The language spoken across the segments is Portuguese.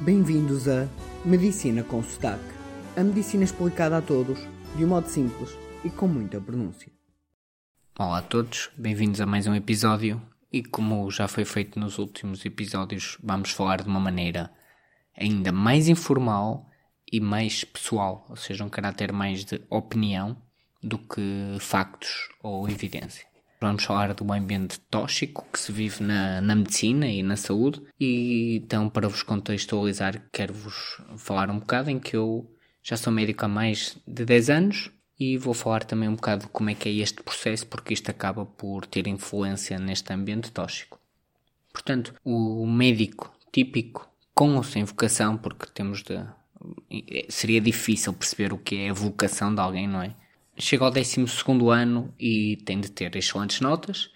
Bem-vindos a Medicina com Sotaque. A medicina explicada a todos, de um modo simples e com muita pronúncia. Olá a todos, bem-vindos a mais um episódio. E como já foi feito nos últimos episódios, vamos falar de uma maneira ainda mais informal e mais pessoal, ou seja, um caráter mais de opinião do que factos ou evidência. Vamos falar do ambiente tóxico que se vive na, na medicina e na saúde. E então, para vos contextualizar, quero-vos falar um bocado em que eu já sou médico há mais de 10 anos e vou falar também um bocado como é que é este processo, porque isto acaba por ter influência neste ambiente tóxico. Portanto, o médico típico, com ou sem vocação, porque temos de. Seria difícil perceber o que é a vocação de alguém, não é? Chega ao 12 ano e tem de ter excelentes notas,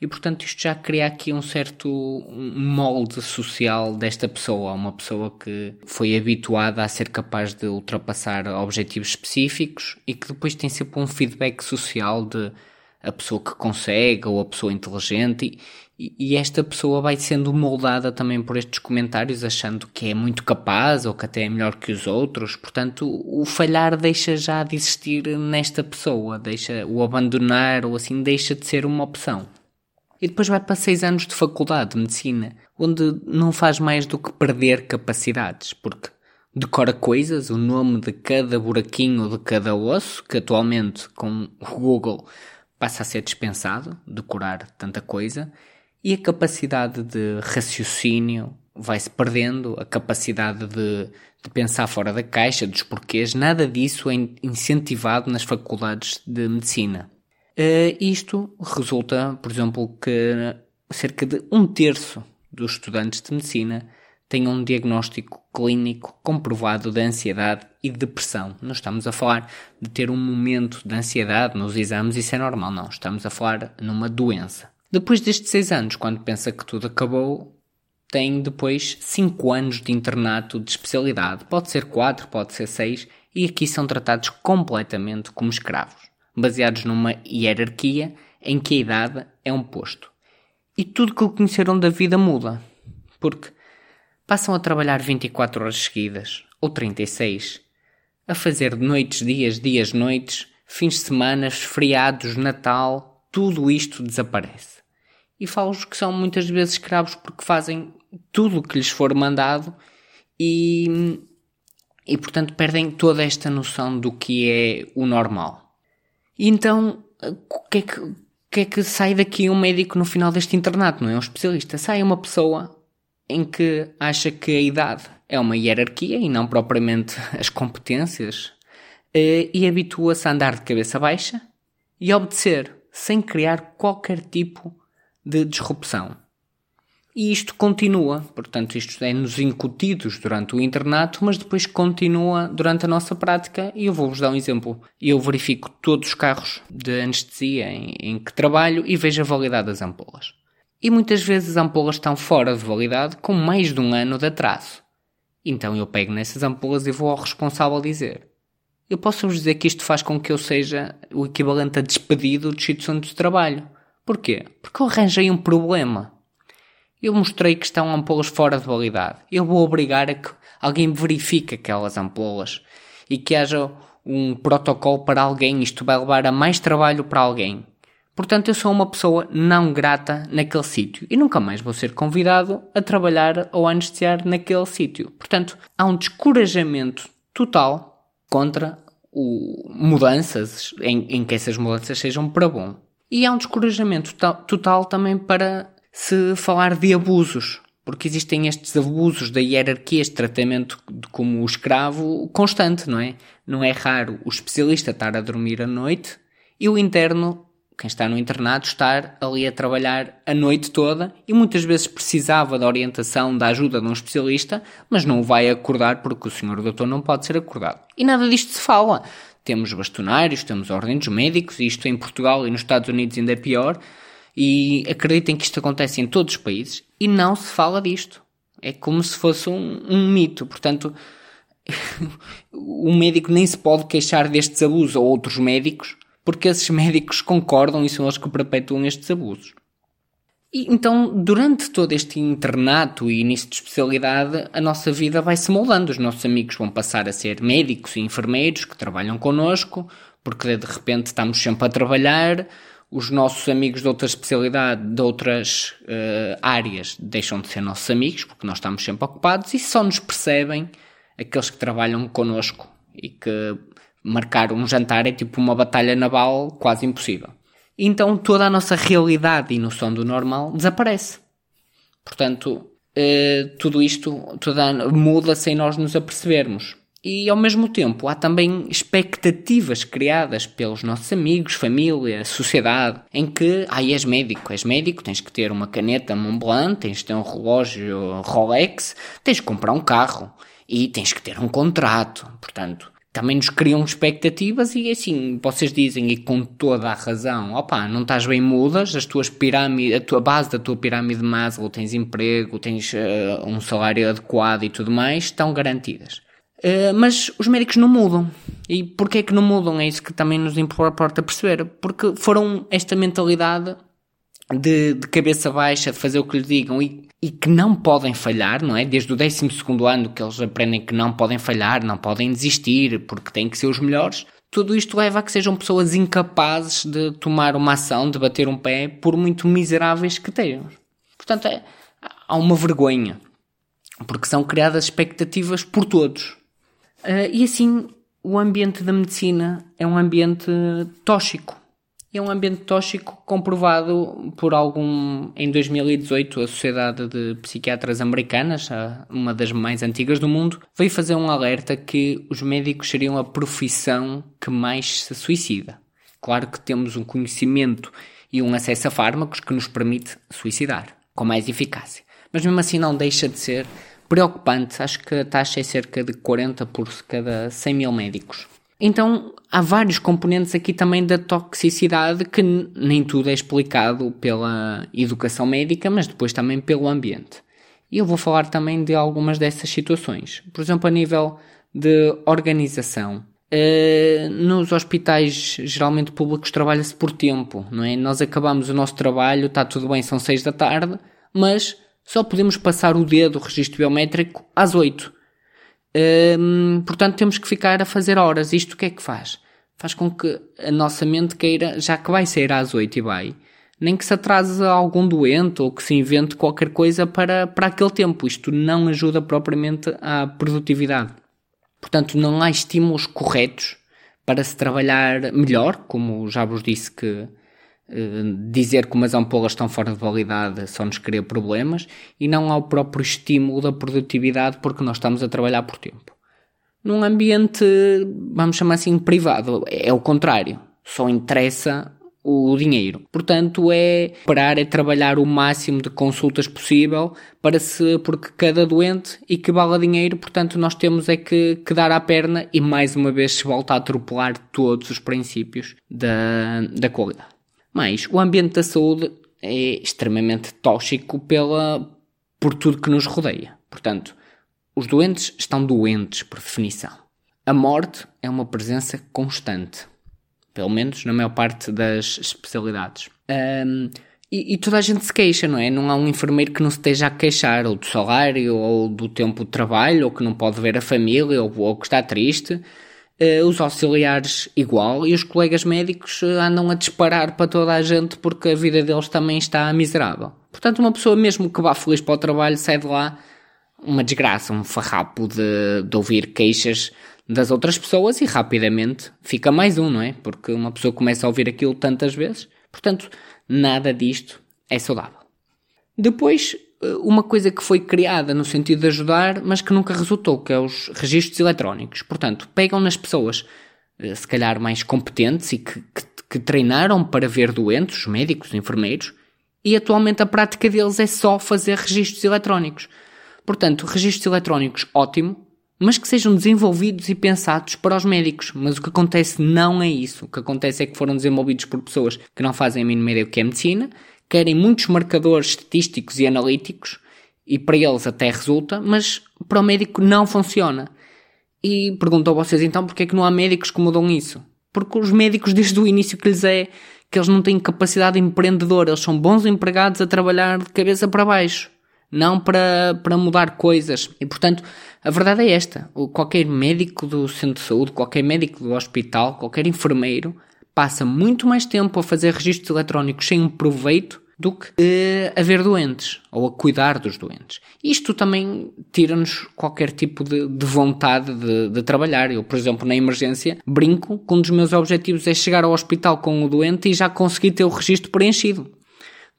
e portanto isto já cria aqui um certo molde social desta pessoa, uma pessoa que foi habituada a ser capaz de ultrapassar objetivos específicos e que depois tem sempre um feedback social de a pessoa que consegue ou a pessoa inteligente e, e esta pessoa vai sendo moldada também por estes comentários achando que é muito capaz ou que até é melhor que os outros. Portanto o falhar deixa já de existir nesta pessoa deixa o abandonar ou assim deixa de ser uma opção. E depois vai para seis anos de faculdade de medicina onde não faz mais do que perder capacidades porque decora coisas, o nome de cada buraquinho de cada osso, que atualmente com o Google passa a ser dispensado, decorar tanta coisa, e a capacidade de raciocínio vai-se perdendo, a capacidade de, de, pensar fora da caixa, dos porquês, nada disso é incentivado nas faculdades de medicina. Uh, isto resulta, por exemplo, que cerca de um terço dos estudantes de medicina tenham um diagnóstico clínico comprovado de ansiedade e depressão. Não estamos a falar de ter um momento de ansiedade nos exames, isso é normal, não. Estamos a falar numa doença. Depois destes seis anos, quando pensa que tudo acabou, tem depois cinco anos de internato de especialidade. Pode ser quatro, pode ser seis, e aqui são tratados completamente como escravos, baseados numa hierarquia em que a idade é um posto. E tudo que conheceram da vida muda, porque passam a trabalhar 24 horas seguidas, ou 36, a fazer noites, dias, dias, noites, fins de semana, feriados, Natal, tudo isto desaparece. E falo-vos que são muitas vezes escravos porque fazem tudo o que lhes for mandado e, e portanto perdem toda esta noção do que é o normal. E então, o que é que, que, é que sai daqui um médico no final deste internato? Não é um especialista. Sai uma pessoa em que acha que a idade é uma hierarquia e não propriamente as competências, eh, e habitua-se a andar de cabeça baixa e obedecer sem criar qualquer tipo de disrupção. E isto continua, portanto, isto é-nos incutidos durante o internato, mas depois continua durante a nossa prática. E eu vou-vos dar um exemplo. Eu verifico todos os carros de anestesia em, em que trabalho e vejo a validade das ampolas e muitas vezes as ampolas estão fora de validade com mais de um ano de atraso. Então eu pego nessas ampolas e vou ao responsável dizer: Eu posso vos dizer que isto faz com que eu seja o equivalente a despedido do sítio onde trabalho. Porquê? Porque eu arranjei um problema. Eu mostrei que estão ampolas fora de validade. Eu vou obrigar a que alguém verifique aquelas ampolas e que haja um protocolo para alguém. Isto vai levar a mais trabalho para alguém. Portanto, eu sou uma pessoa não grata naquele sítio e nunca mais vou ser convidado a trabalhar ou a anestesiar naquele sítio. Portanto, há um descorajamento total contra o, mudanças, em, em que essas mudanças sejam para bom. E há um descorajamento total também para se falar de abusos, porque existem estes abusos da hierarquia, este tratamento de como o escravo constante, não é? Não é raro o especialista estar a dormir à noite e o interno quem está no internato estar ali a trabalhar a noite toda e muitas vezes precisava da orientação, da ajuda de um especialista, mas não o vai acordar porque o senhor doutor não pode ser acordado. E nada disto se fala. Temos bastonários, temos ordens médicos, isto em Portugal e nos Estados Unidos ainda é pior, e acreditem que isto acontece em todos os países e não se fala disto. É como se fosse um, um mito. Portanto, o médico nem se pode queixar destes abusos a outros médicos porque esses médicos concordam e são eles que perpetuam estes abusos. E, então, durante todo este internato e início de especialidade, a nossa vida vai se moldando. Os nossos amigos vão passar a ser médicos e enfermeiros que trabalham connosco, porque de repente estamos sempre a trabalhar. Os nossos amigos de outra especialidade, de outras uh, áreas, deixam de ser nossos amigos, porque nós estamos sempre ocupados e só nos percebem aqueles que trabalham connosco e que marcar um jantar é tipo uma batalha naval quase impossível. Então toda a nossa realidade e noção do normal desaparece. Portanto, eh, tudo isto toda, muda sem nós nos apercebermos. E ao mesmo tempo há também expectativas criadas pelos nossos amigos, família, sociedade, em que, ah, és médico, és médico, tens que ter uma caneta Montblanc, tens que ter um relógio Rolex, tens que comprar um carro e tens que ter um contrato. Portanto, também nos criam expectativas e assim, vocês dizem e com toda a razão, opa, não estás bem mudas, as tuas pirâmides, a tua base da tua pirâmide de Maslow, tens emprego, tens uh, um salário adequado e tudo mais, estão garantidas. Uh, mas os médicos não mudam. E porquê é que não mudam? É isso que também nos importa perceber. Porque foram esta mentalidade de, de cabeça baixa, fazer o que lhes digam e, e que não podem falhar, não é? Desde o 12 ano que eles aprendem que não podem falhar, não podem desistir, porque têm que ser os melhores. Tudo isto leva a que sejam pessoas incapazes de tomar uma ação, de bater um pé, por muito miseráveis que tenham. Portanto, é, há uma vergonha, porque são criadas expectativas por todos. Uh, e assim, o ambiente da medicina é um ambiente tóxico é um ambiente tóxico comprovado por algum. Em 2018, a Sociedade de Psiquiatras Americanas, uma das mais antigas do mundo, veio fazer um alerta que os médicos seriam a profissão que mais se suicida. Claro que temos um conhecimento e um acesso a fármacos que nos permite suicidar com mais eficácia. Mas mesmo assim não deixa de ser preocupante. Acho que a taxa é cerca de 40 por cada 100 mil médicos. Então há vários componentes aqui também da toxicidade que nem tudo é explicado pela educação médica, mas depois também pelo ambiente. E eu vou falar também de algumas dessas situações. Por exemplo, a nível de organização. Uh, nos hospitais geralmente públicos trabalha-se por tempo, não é? Nós acabamos o nosso trabalho, está tudo bem, são seis da tarde, mas só podemos passar o dedo, o registro biométrico, às oito. Hum, portanto, temos que ficar a fazer horas. Isto o que é que faz? Faz com que a nossa mente queira, já que vai sair às 8 e vai, nem que se atrase algum doente ou que se invente qualquer coisa para, para aquele tempo. Isto não ajuda propriamente à produtividade. Portanto, não há estímulos corretos para se trabalhar melhor, como já vos disse que dizer que umas ampolas estão fora de validade só nos cria problemas e não há o próprio estímulo da produtividade porque nós estamos a trabalhar por tempo. Num ambiente, vamos chamar assim, privado, é o contrário. Só interessa o dinheiro. Portanto, é parar, é trabalhar o máximo de consultas possível para se, porque cada doente equivale a dinheiro, portanto, nós temos é que, que dar à perna e mais uma vez se volta a atropelar todos os princípios da, da qualidade. Mas o ambiente da saúde é extremamente tóxico pela, por tudo que nos rodeia. Portanto, os doentes estão doentes por definição. A morte é uma presença constante, pelo menos na maior parte das especialidades. Um, e, e, toda a gente se queixa, não é? Não há um enfermeiro que não se esteja a queixar, ou do salário, ou do tempo de trabalho, ou que não pode ver a família, ou, ou que está triste. Uh, os auxiliares igual e os colegas médicos uh, andam a disparar para toda a gente porque a vida deles também está miserável. Portanto, uma pessoa mesmo que vá feliz para o trabalho sai de lá uma desgraça, um farrapo de, de ouvir queixas das outras pessoas e rapidamente fica mais um, não é? Porque uma pessoa começa a ouvir aquilo tantas vezes. Portanto, nada disto é saudável. Depois, eh, uma coisa que foi criada no sentido de ajudar, mas que nunca resultou, que é os registros eletrónicos. Portanto, pegam nas pessoas, eh, se calhar mais competentes e que, que, que treinaram para ver doentes, os médicos, os enfermeiros, e atualmente a prática deles é só fazer registros eletrónicos. Portanto, registros eletrónicos, ótimo, mas que sejam desenvolvidos e pensados para os médicos. Mas o que acontece não é isso. O que acontece é que foram desenvolvidos por pessoas que não fazem a mínima ideia do que é medicina querem muitos marcadores estatísticos e analíticos, e para eles até resulta, mas para o médico não funciona. E pergunto a vocês então porque é que não há médicos que mudam isso? Porque os médicos desde o início que lhes é, que eles não têm capacidade empreendedora, eles são bons empregados a trabalhar de cabeça para baixo, não para, para mudar coisas. E portanto, a verdade é esta: qualquer médico do centro de saúde, qualquer médico do hospital, qualquer enfermeiro passa muito mais tempo a fazer registros eletrónicos sem um proveito do que uh, a ver doentes ou a cuidar dos doentes. Isto também tira-nos qualquer tipo de, de vontade de, de, trabalhar. Eu, por exemplo, na emergência, brinco que um dos meus objetivos é chegar ao hospital com o doente e já conseguir ter o registro preenchido.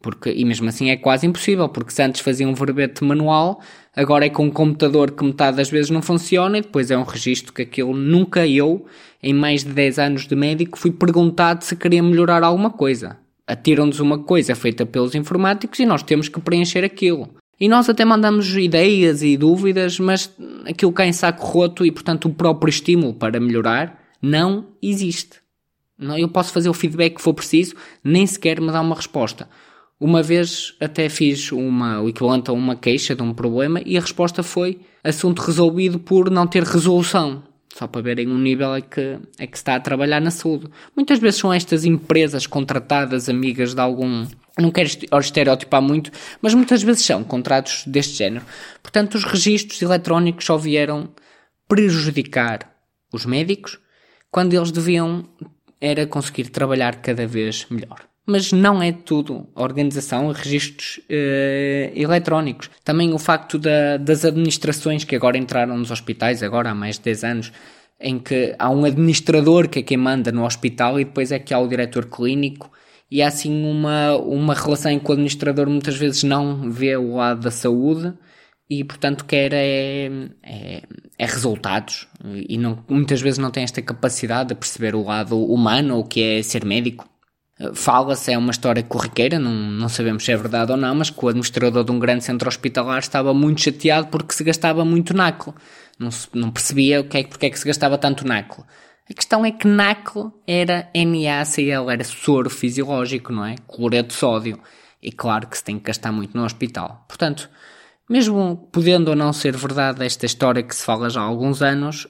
Porque, e mesmo assim é quase impossível, porque se antes fazia um verbete manual, agora é com um computador que metade das vezes não funciona e depois é um registro que aquilo nunca eu, em mais de 10 anos de médico, fui perguntado se queria melhorar alguma coisa atiram-nos uma coisa feita pelos informáticos e nós temos que preencher aquilo. E nós até mandamos ideias e dúvidas, mas aquilo cai em saco roto e, portanto, o próprio estímulo para melhorar não existe. Eu posso fazer o feedback que for preciso, nem sequer me dá uma resposta. Uma vez até fiz uma, o equivalente a uma queixa de um problema e a resposta foi assunto resolvido por não ter resolução. Só para verem um nível é que, é que está a trabalhar na saúde. Muitas vezes são estas empresas contratadas, amigas de algum. Não quero estereotipar muito, mas muitas vezes são contratos deste género. Portanto, os registros eletrónicos só vieram prejudicar os médicos quando eles deviam era conseguir trabalhar cada vez melhor mas não é tudo organização registros uh, eletrónicos. Também o facto da, das administrações que agora entraram nos hospitais, agora há mais de 10 anos, em que há um administrador que é quem manda no hospital e depois é que há o diretor clínico e há assim uma, uma relação em que o administrador muitas vezes não vê o lado da saúde e portanto quer é, é, é resultados e não, muitas vezes não tem esta capacidade de perceber o lado humano, o que é ser médico. Fala-se, é uma história corriqueira, não, não sabemos se é verdade ou não, mas que o administrador de um grande centro hospitalar estava muito chateado porque se gastava muito náculo. Não, não percebia o que é, porque é que se gastava tanto náculo. A questão é que náculo era NaCl, era soro fisiológico, não é? Cloreto de sódio. E claro que se tem que gastar muito no hospital. Portanto, mesmo podendo ou não ser verdade esta história que se fala já há alguns anos,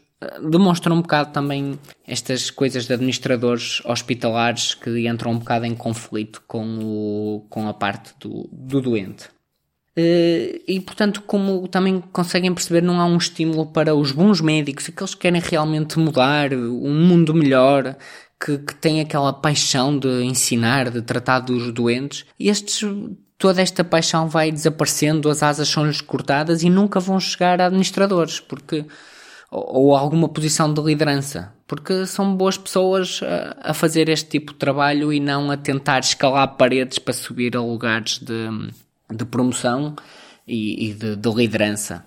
demonstra um bocado também estas coisas de administradores hospitalares que entram um bocado em conflito com, o, com a parte do, do doente. Eh, e portanto, como também conseguem perceber, não há um estímulo para os bons médicos, aqueles que querem realmente mudar um mundo melhor, que, que têm aquela paixão de ensinar, de tratar dos doentes, estes toda esta paixão vai desaparecendo, as asas são-lhes cortadas e nunca vão chegar a administradores, porque ou, alguma posição de liderança, porque são boas pessoas a, a, fazer este tipo de trabalho e não a tentar escalar paredes para subir a lugares de, de promoção e, e de, de, liderança.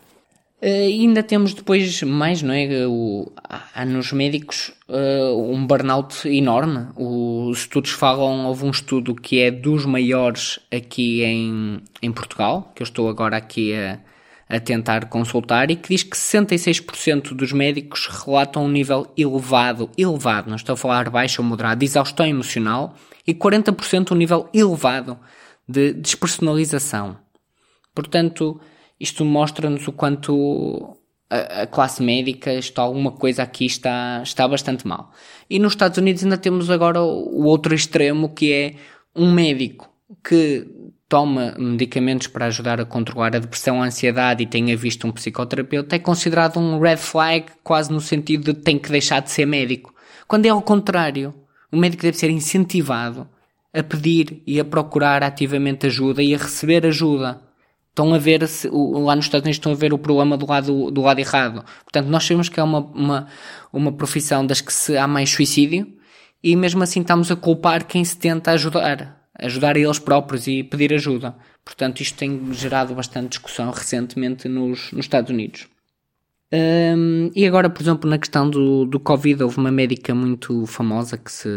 Uh, e ainda temos depois mais, não é? O, há nos médicos uh, um burnout enorme. Os estudos falam, houve um estudo que é dos maiores aqui em, em Portugal, que eu estou agora aqui a, a tentar consultar e que diz que 66% dos médicos relatam um nível elevado, elevado, não estou a falar baixo ou moderado, de exaustão emocional e 40% um nível elevado de despersonalização. Portanto, isto mostra-nos o quanto a, a, classe médica, está alguma coisa aqui está, está bastante mal. E nos Estados Unidos ainda temos agora o outro extremo que é um médico que toma medicamentos para ajudar a controlar a depressão, a ansiedade e tenha visto um psicoterapeuta, é considerado um red flag, quase no sentido de tem que deixar de ser médico. Quando é ao contrário, o médico deve ser incentivado a pedir e a procurar ativamente ajuda e a receber ajuda. Estão a ver, se, lá nos Estados Unidos estão a ver o problema do lado, do lado errado. Portanto, nós sabemos que é uma, uma, uma profissão das que se há mais suicídio e mesmo assim estamos a culpar quem se tenta ajudar ajudar eles próprios e pedir ajuda. Portanto, isto tem gerado bastante discussão recentemente nos, nos Estados Unidos. Um, e agora, por exemplo, na questão do, do Covid, houve uma médica muito famosa que se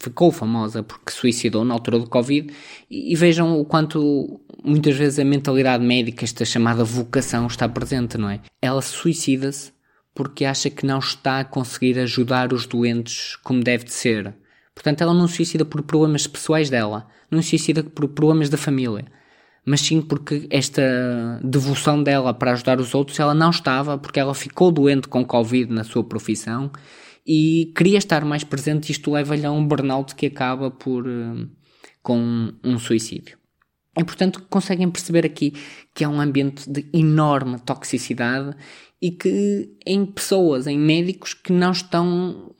ficou famosa porque suicidou na altura do Covid. E, e, vejam o quanto muitas vezes a mentalidade médica, esta chamada vocação, está presente, não é? Ela suicida-se porque acha que não está a conseguir ajudar os doentes como deve de ser. Portanto, ela não se suicida por problemas pessoais dela, não se suicida por problemas da família, mas sim porque esta devoção dela para ajudar os outros, ela não estava, porque ela ficou doente com Covid na sua profissão e queria estar mais presente. Isto leva-lhe a um burnout que acaba por uh, com um suicídio. E portanto conseguem perceber aqui que é um ambiente de enorme toxicidade e que em pessoas, em médicos que não estão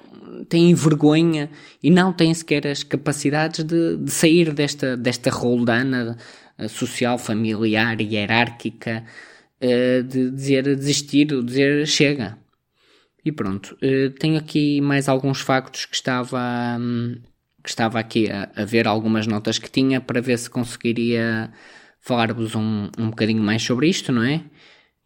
têm vergonha e não têm sequer as capacidades de, de sair desta, desta roldana social, familiar e hierárquica eh, de dizer desistir, de dizer chega. E pronto, eh, tenho aqui mais alguns factos que estava, hum, que estava aqui a, a ver, algumas notas que tinha para ver se conseguiria falar-vos um, um bocadinho mais sobre isto, não é?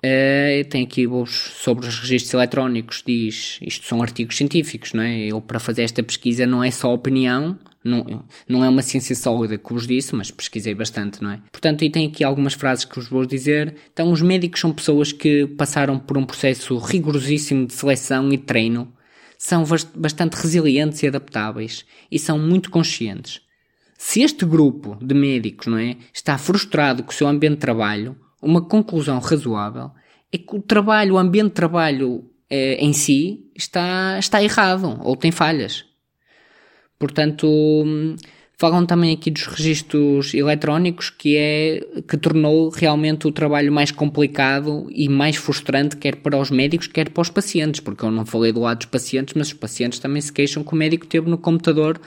Uh, tem aqui sobre os registros eletrónicos, diz isto são artigos científicos, não é? Eu, para fazer esta pesquisa, não é só opinião, não, não é uma ciência sólida que vos disse, mas pesquisei bastante, não é? Portanto, e tem aqui algumas frases que vos vou dizer. Então, os médicos são pessoas que passaram por um processo rigorosíssimo de seleção e treino, são bastante resilientes e adaptáveis e são muito conscientes. Se este grupo de médicos, não é, está frustrado com o seu ambiente de trabalho, uma conclusão razoável é que o trabalho, o ambiente de trabalho eh, em si está, está errado ou tem falhas. Portanto, falam também aqui dos registros eletrónicos que é que tornou realmente o trabalho mais complicado e mais frustrante quer para os médicos quer para os pacientes, porque eu não falei do lado dos pacientes, mas os pacientes também se queixam que o médico teve no computador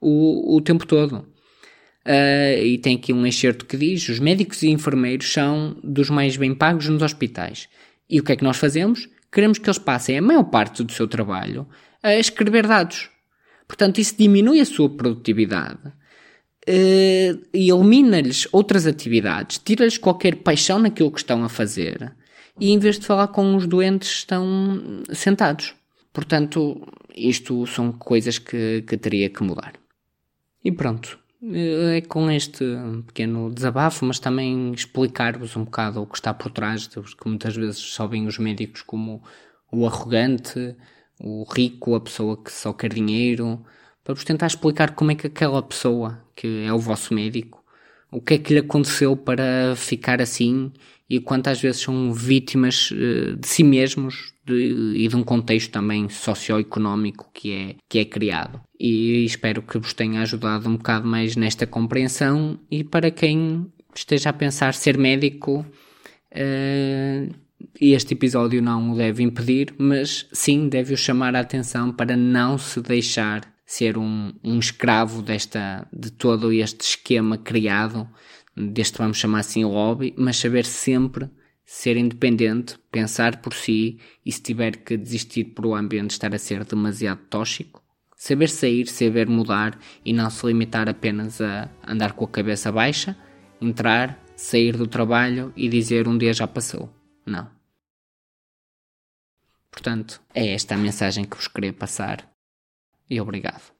o, o tempo todo. Uh, e tem aqui um excerto que diz: os médicos e enfermeiros são dos mais bem pagos nos hospitais. E o que é que nós fazemos? Queremos que eles passem a maior parte do seu trabalho a escrever dados. Portanto, isso diminui a sua produtividade uh, e elimina-lhes outras atividades, tira-lhes qualquer paixão naquilo que estão a fazer e em vez de falar com os doentes estão sentados. Portanto, isto são coisas que, que teria que mudar. E pronto, é com este pequeno desabafo, mas também explicar-vos um bocado o que está por trás, que muitas vezes só veem os médicos como o arrogante, o rico, a pessoa que só quer dinheiro, para vos tentar explicar como é que aquela pessoa, que é o vosso médico, o que é que lhe aconteceu para ficar assim e quantas vezes são vítimas eh, de si mesmos de, e de um contexto também socioeconómico que é, que é criado. E espero que vos tenha ajudado um bocado mais nesta compreensão e para quem esteja a pensar ser médico, uh, este episódio não o deve impedir, mas sim deve-o chamar a atenção para não se deixar ser um, um escravo desta, de todo este esquema criado, deste vamos chamar assim lobby, mas saber sempre ser independente, pensar por si e se tiver que desistir por o ambiente estar a ser demasiado tóxico, saber sair, saber mudar e não se limitar apenas a andar com a cabeça baixa, entrar, sair do trabalho e dizer um dia já passou. Não. Portanto, é esta a mensagem que vos queria passar e obrigado.